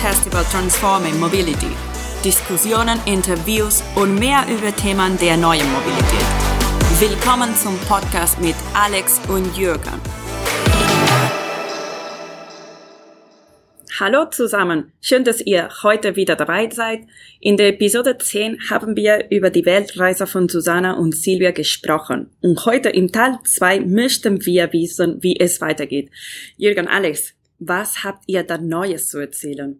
Über Transforming Mobility. Diskussionen, Interviews und mehr über Themen der neuen Mobilität. Willkommen zum Podcast mit Alex und Jürgen. Hallo zusammen, schön, dass ihr heute wieder dabei seid. In der Episode 10 haben wir über die Weltreise von Susanna und Silvia gesprochen. Und heute im Teil 2 möchten wir wissen, wie es weitergeht. Jürgen, Alex, was habt ihr da Neues zu erzählen?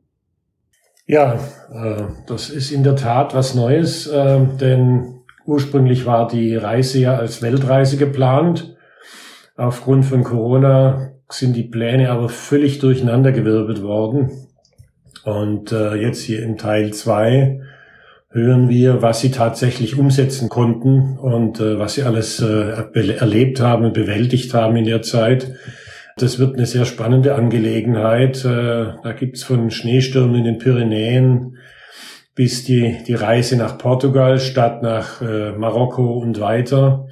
Ja, äh, das ist in der Tat was Neues, äh, denn ursprünglich war die Reise ja als Weltreise geplant. Aufgrund von Corona sind die Pläne aber völlig durcheinandergewirbelt worden. Und äh, jetzt hier in Teil zwei hören wir, was sie tatsächlich umsetzen konnten und was sie alles erlebt haben und bewältigt haben in der Zeit. Das wird eine sehr spannende Angelegenheit. Äh, da gibt's von Schneestürmen in den Pyrenäen bis die, die Reise nach Portugal statt nach äh, Marokko und weiter.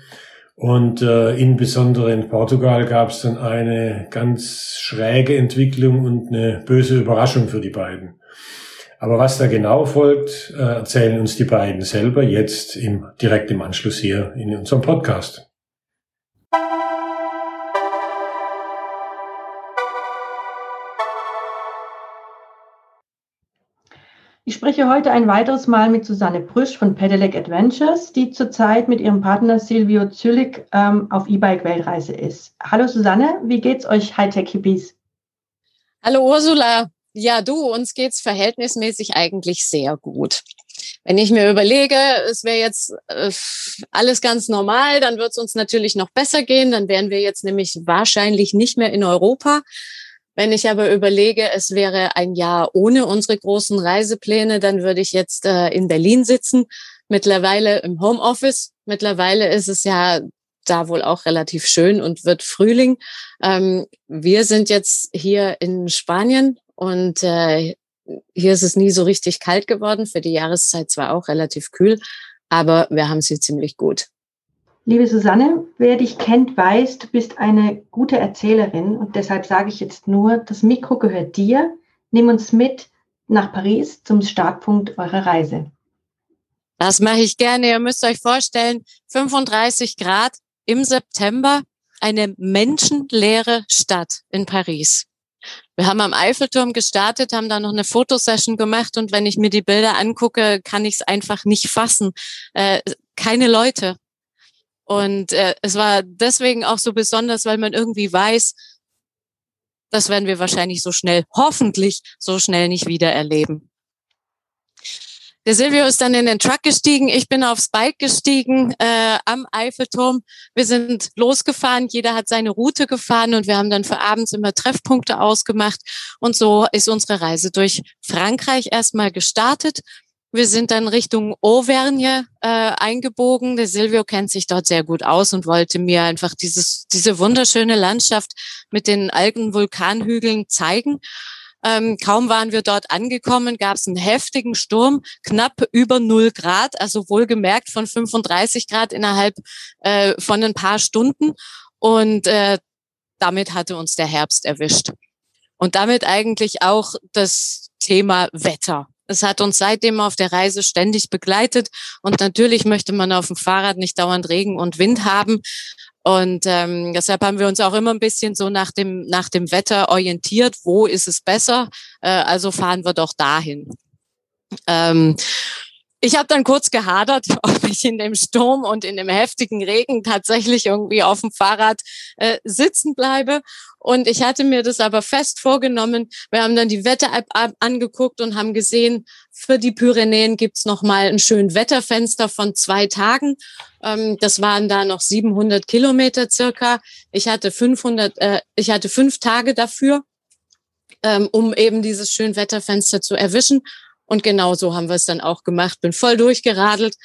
Und äh, insbesondere in Portugal gab es dann eine ganz schräge Entwicklung und eine böse Überraschung für die beiden. Aber was da genau folgt, äh, erzählen uns die beiden selber jetzt im, direkt im Anschluss hier in unserem Podcast. Ich spreche heute ein weiteres Mal mit Susanne Brüsch von Pedelec Adventures, die zurzeit mit ihrem Partner Silvio Züllig ähm, auf E-Bike-Weltreise ist. Hallo Susanne, wie geht's euch Hightech-Hippies? Hallo Ursula. Ja, du, uns geht's verhältnismäßig eigentlich sehr gut. Wenn ich mir überlege, es wäre jetzt äh, alles ganz normal, dann wird es uns natürlich noch besser gehen. Dann wären wir jetzt nämlich wahrscheinlich nicht mehr in Europa, wenn ich aber überlege, es wäre ein Jahr ohne unsere großen Reisepläne, dann würde ich jetzt äh, in Berlin sitzen, mittlerweile im Homeoffice. Mittlerweile ist es ja da wohl auch relativ schön und wird Frühling. Ähm, wir sind jetzt hier in Spanien und äh, hier ist es nie so richtig kalt geworden. Für die Jahreszeit zwar auch relativ kühl, aber wir haben sie ziemlich gut. Liebe Susanne, wer dich kennt, weiß, du bist eine gute Erzählerin und deshalb sage ich jetzt nur, das Mikro gehört dir. Nimm uns mit nach Paris zum Startpunkt eurer Reise. Das mache ich gerne. Ihr müsst euch vorstellen, 35 Grad im September, eine menschenleere Stadt in Paris. Wir haben am Eiffelturm gestartet, haben da noch eine Fotosession gemacht und wenn ich mir die Bilder angucke, kann ich es einfach nicht fassen. Äh, keine Leute, und äh, es war deswegen auch so besonders, weil man irgendwie weiß, das werden wir wahrscheinlich so schnell, hoffentlich so schnell nicht wieder erleben. Der Silvio ist dann in den Truck gestiegen, ich bin aufs Bike gestiegen äh, am Eiffelturm. Wir sind losgefahren, jeder hat seine Route gefahren und wir haben dann für abends immer Treffpunkte ausgemacht. Und so ist unsere Reise durch Frankreich erstmal gestartet. Wir sind dann Richtung Auvergne äh, eingebogen. Der Silvio kennt sich dort sehr gut aus und wollte mir einfach dieses, diese wunderschöne Landschaft mit den alten Vulkanhügeln zeigen. Ähm, kaum waren wir dort angekommen, gab es einen heftigen Sturm, knapp über null Grad, also wohlgemerkt von 35 Grad innerhalb äh, von ein paar Stunden. Und äh, damit hatte uns der Herbst erwischt. Und damit eigentlich auch das Thema Wetter. Es hat uns seitdem auf der Reise ständig begleitet. Und natürlich möchte man auf dem Fahrrad nicht dauernd Regen und Wind haben. Und ähm, deshalb haben wir uns auch immer ein bisschen so nach dem, nach dem Wetter orientiert. Wo ist es besser? Äh, also fahren wir doch dahin. Ähm, ich habe dann kurz gehadert, ob ich in dem Sturm und in dem heftigen Regen tatsächlich irgendwie auf dem Fahrrad äh, sitzen bleibe. Und ich hatte mir das aber fest vorgenommen. Wir haben dann die Wetter-App angeguckt und haben gesehen, für die Pyrenäen gibt's noch mal ein schön Wetterfenster von zwei Tagen. Ähm, das waren da noch 700 Kilometer circa. Ich hatte 500, äh, ich hatte fünf Tage dafür, ähm, um eben dieses schön Wetterfenster zu erwischen. Und genau so haben wir es dann auch gemacht. Bin voll durchgeradelt.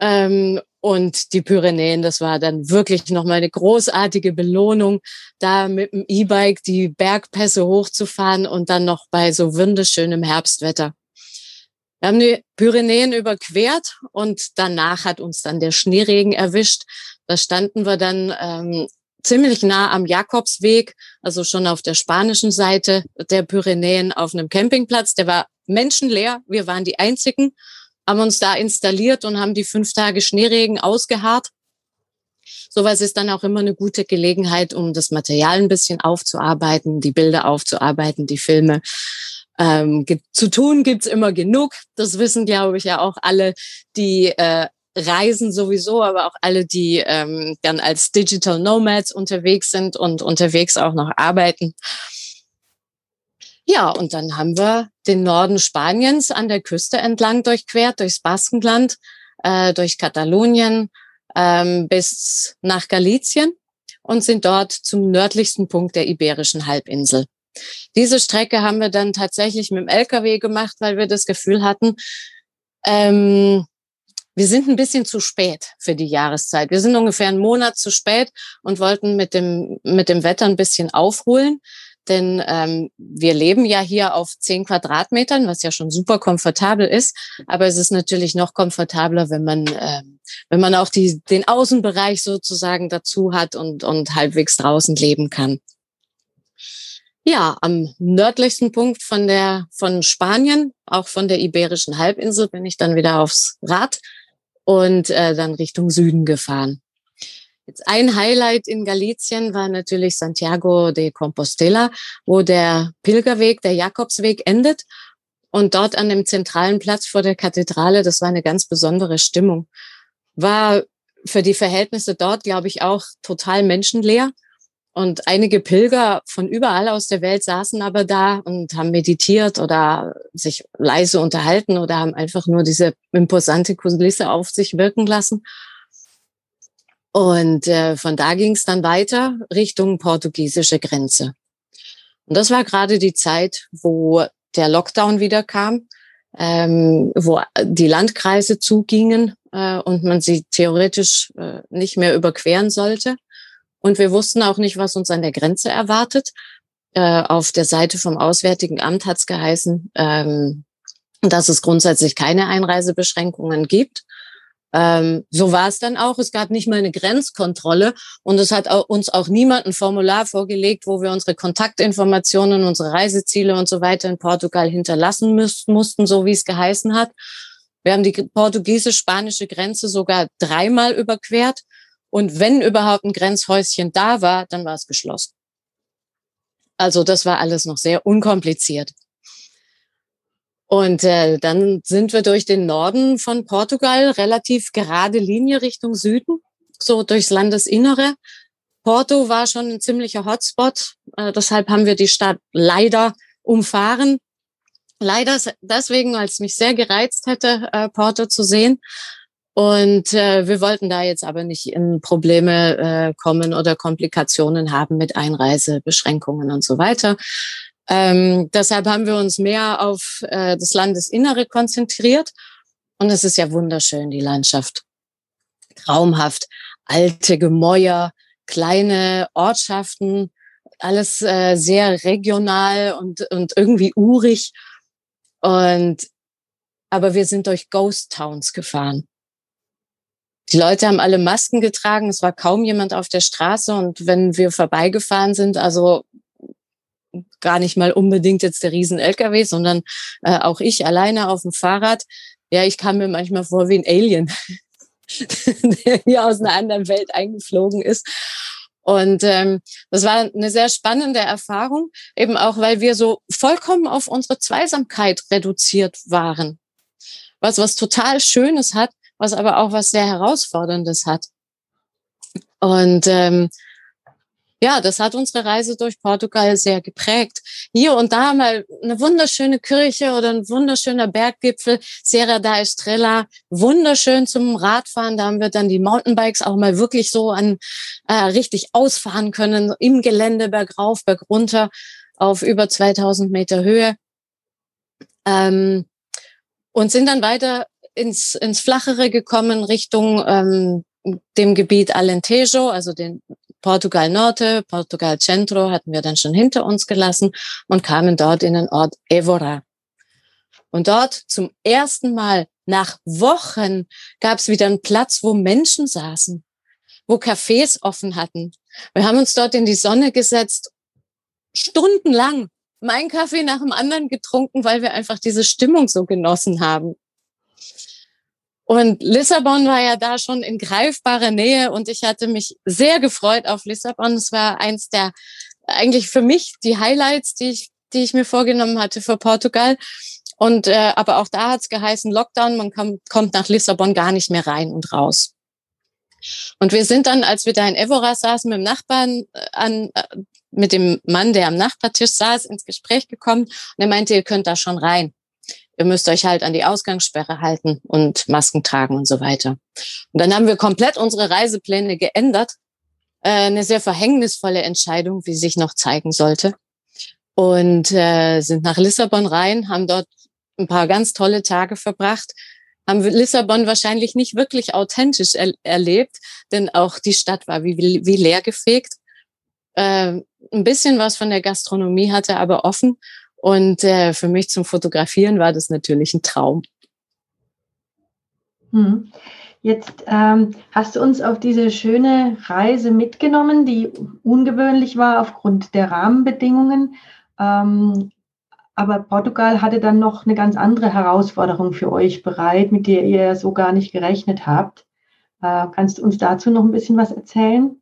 Ähm, und die Pyrenäen, das war dann wirklich nochmal eine großartige Belohnung, da mit dem E-Bike die Bergpässe hochzufahren und dann noch bei so wunderschönem Herbstwetter. Wir haben die Pyrenäen überquert und danach hat uns dann der Schneeregen erwischt. Da standen wir dann ähm, ziemlich nah am Jakobsweg, also schon auf der spanischen Seite der Pyrenäen auf einem Campingplatz. Der war menschenleer. Wir waren die einzigen, haben uns da installiert und haben die fünf Tage Schneeregen ausgeharrt. Sowas ist dann auch immer eine gute Gelegenheit, um das Material ein bisschen aufzuarbeiten, die Bilder aufzuarbeiten, die Filme. Ähm, zu tun gibt's immer genug. Das wissen, glaube ich, ja auch alle, die äh, reisen sowieso, aber auch alle, die ähm, dann als Digital Nomads unterwegs sind und unterwegs auch noch arbeiten. Ja, und dann haben wir den Norden Spaniens an der Küste entlang durchquert, durchs Baskenland, äh, durch Katalonien ähm, bis nach Galizien und sind dort zum nördlichsten Punkt der Iberischen Halbinsel. Diese Strecke haben wir dann tatsächlich mit dem LKW gemacht, weil wir das Gefühl hatten, ähm, wir sind ein bisschen zu spät für die Jahreszeit. Wir sind ungefähr einen Monat zu spät und wollten mit dem, mit dem Wetter ein bisschen aufholen. Denn ähm, wir leben ja hier auf zehn Quadratmetern, was ja schon super komfortabel ist. Aber es ist natürlich noch komfortabler, wenn man, ähm, wenn man auch die, den Außenbereich sozusagen dazu hat und, und halbwegs draußen leben kann. Ja, am nördlichsten Punkt von der, von Spanien, auch von der Iberischen Halbinsel, bin ich dann wieder aufs Rad und äh, dann Richtung Süden gefahren. Jetzt ein Highlight in Galicien war natürlich Santiago de Compostela, wo der Pilgerweg, der Jakobsweg endet. Und dort an dem zentralen Platz vor der Kathedrale, das war eine ganz besondere Stimmung. War für die Verhältnisse dort, glaube ich, auch total menschenleer. Und einige Pilger von überall aus der Welt saßen aber da und haben meditiert oder sich leise unterhalten oder haben einfach nur diese imposante Kulisse auf sich wirken lassen. Und äh, von da ging es dann weiter Richtung portugiesische Grenze. Und das war gerade die Zeit, wo der Lockdown wieder kam, ähm, wo die Landkreise zugingen äh, und man sie theoretisch äh, nicht mehr überqueren sollte. Und wir wussten auch nicht, was uns an der Grenze erwartet. Äh, auf der Seite vom Auswärtigen Amt hat es geheißen, ähm, dass es grundsätzlich keine Einreisebeschränkungen gibt. Ähm, so war es dann auch. Es gab nicht mal eine Grenzkontrolle und es hat auch, uns auch niemand ein Formular vorgelegt, wo wir unsere Kontaktinformationen, unsere Reiseziele und so weiter in Portugal hinterlassen müssten, mussten, so wie es geheißen hat. Wir haben die portugiesisch-spanische Grenze sogar dreimal überquert und wenn überhaupt ein Grenzhäuschen da war, dann war es geschlossen. Also das war alles noch sehr unkompliziert. Und äh, dann sind wir durch den Norden von Portugal, relativ gerade Linie Richtung Süden, so durchs Landesinnere. Porto war schon ein ziemlicher Hotspot, äh, deshalb haben wir die Stadt leider umfahren. Leider deswegen, weil es mich sehr gereizt hätte, äh, Porto zu sehen. Und äh, wir wollten da jetzt aber nicht in Probleme äh, kommen oder Komplikationen haben mit Einreisebeschränkungen und so weiter. Ähm, deshalb haben wir uns mehr auf äh, das Landesinnere konzentriert. Und es ist ja wunderschön, die Landschaft. Traumhaft. Alte Gemäuer, kleine Ortschaften, alles äh, sehr regional und, und irgendwie urig. Und, aber wir sind durch Ghost Towns gefahren. Die Leute haben alle Masken getragen, es war kaum jemand auf der Straße und wenn wir vorbeigefahren sind, also gar nicht mal unbedingt jetzt der Riesen-LKW, sondern äh, auch ich alleine auf dem Fahrrad. Ja, ich kam mir manchmal vor wie ein Alien, der hier aus einer anderen Welt eingeflogen ist. Und ähm, das war eine sehr spannende Erfahrung, eben auch, weil wir so vollkommen auf unsere Zweisamkeit reduziert waren. Was was total Schönes hat, was aber auch was sehr Herausforderndes hat. Und ähm, ja, das hat unsere Reise durch Portugal sehr geprägt. Hier und da mal eine wunderschöne Kirche oder ein wunderschöner Berggipfel, Serra da Estrella, wunderschön zum Radfahren. Da haben wir dann die Mountainbikes auch mal wirklich so an äh, richtig ausfahren können, im Gelände bergauf, bergunter auf über 2000 Meter Höhe. Ähm, und sind dann weiter ins, ins Flachere gekommen Richtung ähm, dem Gebiet Alentejo, also den Portugal Norte, Portugal Centro hatten wir dann schon hinter uns gelassen und kamen dort in den Ort Evora. Und dort zum ersten Mal nach Wochen gab es wieder einen Platz, wo Menschen saßen, wo Cafés offen hatten, Wir haben uns dort in die Sonne gesetzt, stundenlang, mein Kaffee nach dem anderen getrunken, weil wir einfach diese Stimmung so genossen haben. Und Lissabon war ja da schon in greifbarer Nähe und ich hatte mich sehr gefreut auf Lissabon. Es war eins der eigentlich für mich die Highlights, die ich, die ich mir vorgenommen hatte für Portugal. Und äh, aber auch da hat es geheißen Lockdown, man kommt, kommt nach Lissabon gar nicht mehr rein und raus. Und wir sind dann, als wir da in Evora saßen, mit dem Nachbarn äh, an, äh, mit dem Mann, der am Nachbartisch saß, ins Gespräch gekommen. Und er meinte, ihr könnt da schon rein ihr müsst euch halt an die Ausgangssperre halten und Masken tragen und so weiter. Und dann haben wir komplett unsere Reisepläne geändert. Äh, eine sehr verhängnisvolle Entscheidung, wie sich noch zeigen sollte. Und äh, sind nach Lissabon rein, haben dort ein paar ganz tolle Tage verbracht, haben Lissabon wahrscheinlich nicht wirklich authentisch er erlebt, denn auch die Stadt war wie, wie leer gefegt. Äh, ein bisschen was von der Gastronomie hatte aber offen und äh, für mich zum Fotografieren war das natürlich ein Traum. Hm. Jetzt ähm, hast du uns auf diese schöne Reise mitgenommen, die ungewöhnlich war aufgrund der Rahmenbedingungen. Ähm, aber Portugal hatte dann noch eine ganz andere Herausforderung für euch bereit, mit der ihr so gar nicht gerechnet habt. Äh, kannst du uns dazu noch ein bisschen was erzählen?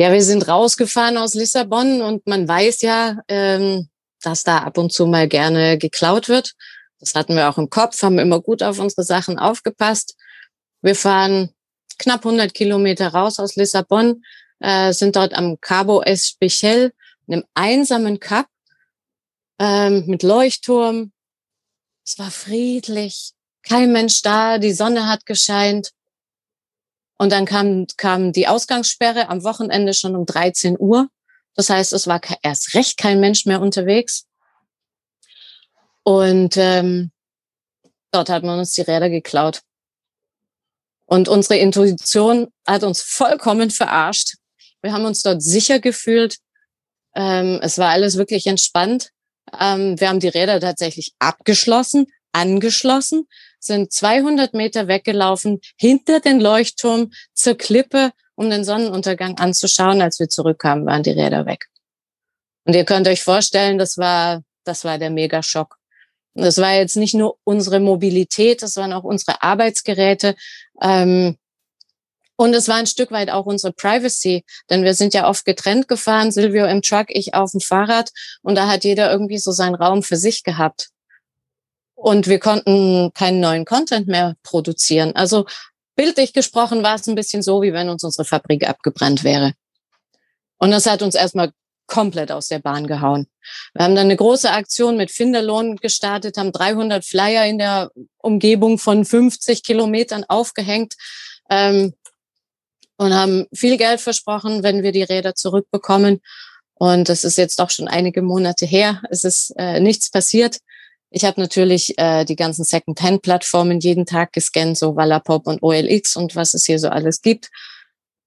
Ja, wir sind rausgefahren aus Lissabon und man weiß ja, ähm, dass da ab und zu mal gerne geklaut wird. Das hatten wir auch im Kopf, haben immer gut auf unsere Sachen aufgepasst. Wir fahren knapp 100 Kilometer raus aus Lissabon, äh, sind dort am Cabo Especial, einem einsamen Kap ähm, mit Leuchtturm. Es war friedlich, kein Mensch da, die Sonne hat gescheint. Und dann kam, kam die Ausgangssperre am Wochenende schon um 13 Uhr. Das heißt, es war erst recht kein Mensch mehr unterwegs. Und ähm, dort hat man uns die Räder geklaut. Und unsere Intuition hat uns vollkommen verarscht. Wir haben uns dort sicher gefühlt. Ähm, es war alles wirklich entspannt. Ähm, wir haben die Räder tatsächlich abgeschlossen, angeschlossen sind 200 Meter weggelaufen hinter den Leuchtturm zur Klippe, um den Sonnenuntergang anzuschauen. Als wir zurückkamen, waren die Räder weg. Und ihr könnt euch vorstellen, das war, das war der Megaschock. Und das war jetzt nicht nur unsere Mobilität, das waren auch unsere Arbeitsgeräte. Ähm, und es war ein Stück weit auch unsere Privacy, denn wir sind ja oft getrennt gefahren, Silvio im Truck, ich auf dem Fahrrad. Und da hat jeder irgendwie so seinen Raum für sich gehabt. Und wir konnten keinen neuen Content mehr produzieren. Also bildlich gesprochen war es ein bisschen so, wie wenn uns unsere Fabrik abgebrannt wäre. Und das hat uns erstmal komplett aus der Bahn gehauen. Wir haben dann eine große Aktion mit Finderlohn gestartet, haben 300 Flyer in der Umgebung von 50 Kilometern aufgehängt ähm, und haben viel Geld versprochen, wenn wir die Räder zurückbekommen. Und das ist jetzt doch schon einige Monate her. Es ist äh, nichts passiert. Ich habe natürlich äh, die ganzen Second-Hand-Plattformen jeden Tag gescannt, so Wallapop und OLX und was es hier so alles gibt.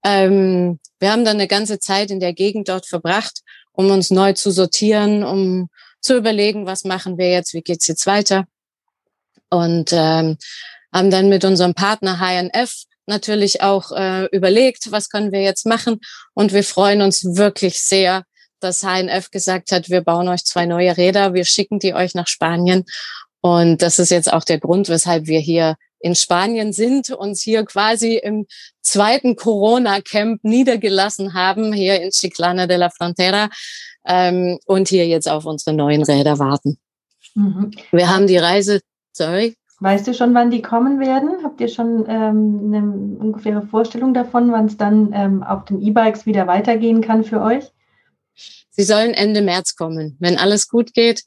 Ähm, wir haben dann eine ganze Zeit in der Gegend dort verbracht, um uns neu zu sortieren, um zu überlegen, was machen wir jetzt, wie geht's jetzt weiter. Und ähm, haben dann mit unserem Partner HNF natürlich auch äh, überlegt, was können wir jetzt machen. Und wir freuen uns wirklich sehr, dass HNF gesagt hat, wir bauen euch zwei neue Räder, wir schicken die euch nach Spanien. Und das ist jetzt auch der Grund, weshalb wir hier in Spanien sind, uns hier quasi im zweiten Corona-Camp niedergelassen haben, hier in Chiclana de la Frontera ähm, und hier jetzt auf unsere neuen Räder warten. Mhm. Wir haben die Reise, sorry. Weißt du schon, wann die kommen werden? Habt ihr schon ähm, eine ungefähre Vorstellung davon, wann es dann ähm, auf den E-Bikes wieder weitergehen kann für euch? Sie sollen Ende März kommen. Wenn alles gut geht,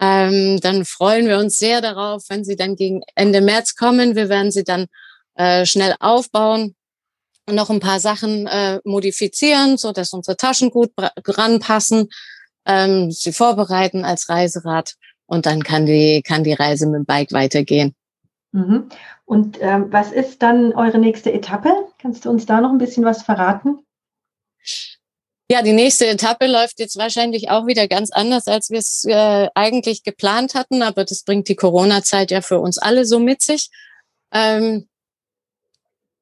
ähm, dann freuen wir uns sehr darauf, wenn sie dann gegen Ende März kommen. Wir werden sie dann äh, schnell aufbauen und noch ein paar Sachen äh, modifizieren, so dass unsere Taschen gut ranpassen, ähm, sie vorbereiten als Reiserad und dann kann die, kann die Reise mit dem Bike weitergehen. Mhm. Und ähm, was ist dann eure nächste Etappe? Kannst du uns da noch ein bisschen was verraten? Ja, die nächste Etappe läuft jetzt wahrscheinlich auch wieder ganz anders, als wir es äh, eigentlich geplant hatten, aber das bringt die Corona-Zeit ja für uns alle so mit sich. Ähm,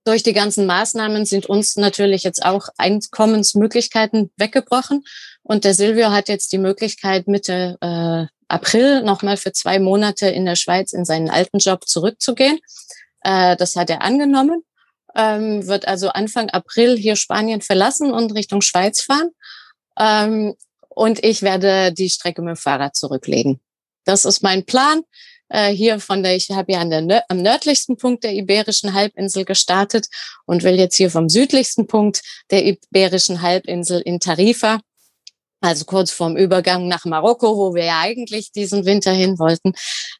durch die ganzen Maßnahmen sind uns natürlich jetzt auch Einkommensmöglichkeiten weggebrochen. Und der Silvio hat jetzt die Möglichkeit, Mitte äh, April nochmal für zwei Monate in der Schweiz in seinen alten Job zurückzugehen. Äh, das hat er angenommen, ähm, wird also Anfang April hier Spanien verlassen und Richtung Schweiz fahren. Ähm, und ich werde die Strecke mit dem Fahrrad zurücklegen. Das ist mein Plan. Äh, hier von der, ich habe ja an der, am nördlichsten Punkt der Iberischen Halbinsel gestartet und will jetzt hier vom südlichsten Punkt der Iberischen Halbinsel in Tarifa, also kurz vorm Übergang nach Marokko, wo wir ja eigentlich diesen Winter hin wollten,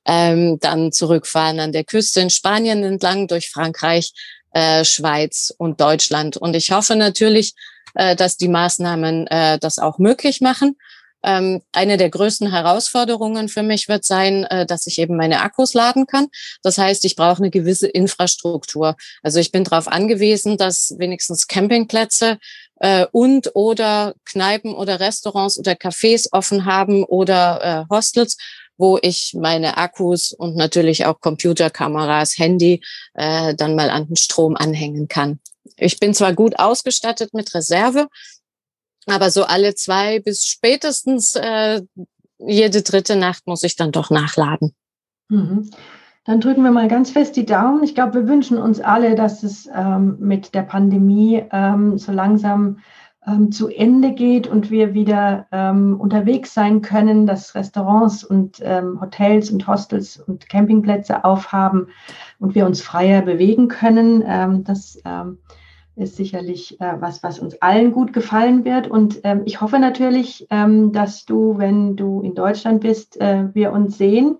ähm, dann zurückfahren an der Küste in Spanien entlang durch Frankreich, äh, Schweiz und Deutschland. Und ich hoffe natürlich, äh, dass die Maßnahmen äh, das auch möglich machen. Ähm, eine der größten Herausforderungen für mich wird sein, äh, dass ich eben meine Akkus laden kann. Das heißt, ich brauche eine gewisse Infrastruktur. Also ich bin darauf angewiesen, dass wenigstens Campingplätze äh, und oder Kneipen oder Restaurants oder Cafés offen haben oder äh, Hostels, wo ich meine Akkus und natürlich auch Computerkameras, Handy äh, dann mal an den Strom anhängen kann. Ich bin zwar gut ausgestattet mit Reserve, aber so alle zwei bis spätestens äh, jede dritte Nacht muss ich dann doch nachladen. Mhm. Dann drücken wir mal ganz fest die Daumen. Ich glaube, wir wünschen uns alle, dass es ähm, mit der Pandemie ähm, so langsam ähm, zu Ende geht und wir wieder ähm, unterwegs sein können, dass Restaurants und ähm, Hotels und Hostels und Campingplätze aufhaben und wir uns freier bewegen können. Ähm, das ist sicherlich äh, was, was uns allen gut gefallen wird. Und ähm, ich hoffe natürlich, ähm, dass du, wenn du in Deutschland bist, äh, wir uns sehen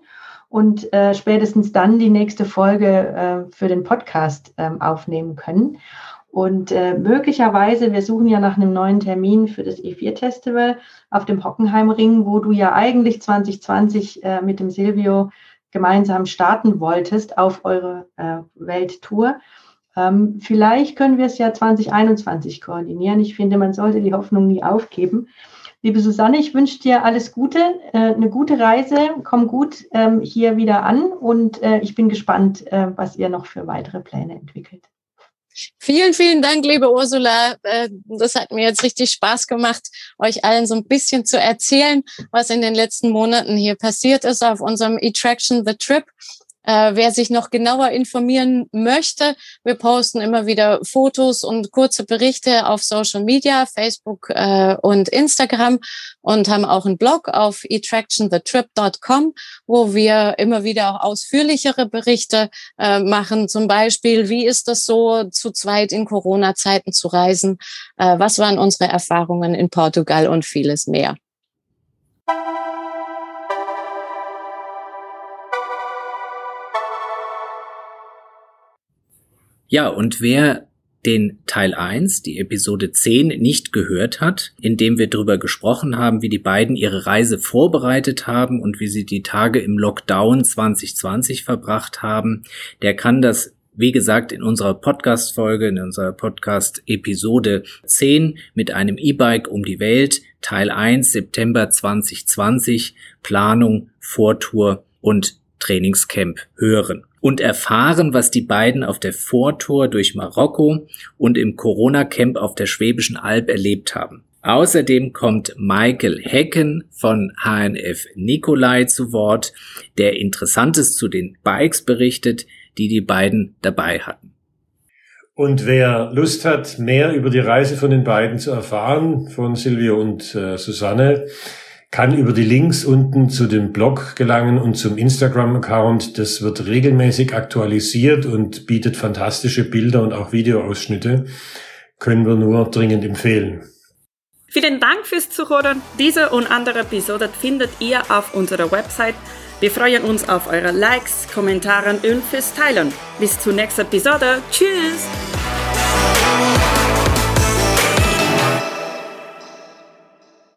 und äh, spätestens dann die nächste Folge äh, für den Podcast ähm, aufnehmen können. Und äh, möglicherweise, wir suchen ja nach einem neuen Termin für das E4-Festival auf dem Hockenheimring, wo du ja eigentlich 2020 äh, mit dem Silvio gemeinsam starten wolltest auf eure äh, Welttour. Ähm, vielleicht können wir es ja 2021 koordinieren. Ich finde, man sollte die Hoffnung nie aufgeben. Liebe Susanne, ich wünsche dir alles Gute, äh, eine gute Reise, komm gut ähm, hier wieder an und äh, ich bin gespannt, äh, was ihr noch für weitere Pläne entwickelt. Vielen, vielen Dank, liebe Ursula. Äh, das hat mir jetzt richtig Spaß gemacht, euch allen so ein bisschen zu erzählen, was in den letzten Monaten hier passiert ist auf unserem E-Traction The Trip. Äh, wer sich noch genauer informieren möchte, wir posten immer wieder Fotos und kurze Berichte auf Social Media, Facebook äh, und Instagram und haben auch einen Blog auf attractionthetrip.com, wo wir immer wieder auch ausführlichere Berichte äh, machen. Zum Beispiel, wie ist das so, zu zweit in Corona-Zeiten zu reisen? Äh, was waren unsere Erfahrungen in Portugal und vieles mehr? Ja, und wer den Teil 1, die Episode 10, nicht gehört hat, in dem wir darüber gesprochen haben, wie die beiden ihre Reise vorbereitet haben und wie sie die Tage im Lockdown 2020 verbracht haben, der kann das wie gesagt, in unserer Podcast-Folge, in unserer Podcast-Episode 10 mit einem E-Bike um die Welt, Teil 1, September 2020, Planung, Vortour und Trainingscamp hören und erfahren, was die beiden auf der Vortour durch Marokko und im Corona-Camp auf der Schwäbischen Alb erlebt haben. Außerdem kommt Michael Hecken von HNF Nikolai zu Wort, der Interessantes zu den Bikes berichtet, die die beiden dabei hatten. Und wer Lust hat, mehr über die Reise von den beiden zu erfahren, von Silvio und äh, Susanne, kann über die Links unten zu dem Blog gelangen und zum Instagram-Account. Das wird regelmäßig aktualisiert und bietet fantastische Bilder und auch Videoausschnitte. Können wir nur dringend empfehlen. Vielen Dank fürs Zuhören. Diese und andere Episoden findet ihr auf unserer Website. Wir freuen uns auf eure Likes, Kommentare und fürs Teilen. Bis zur nächsten Episode. Tschüss!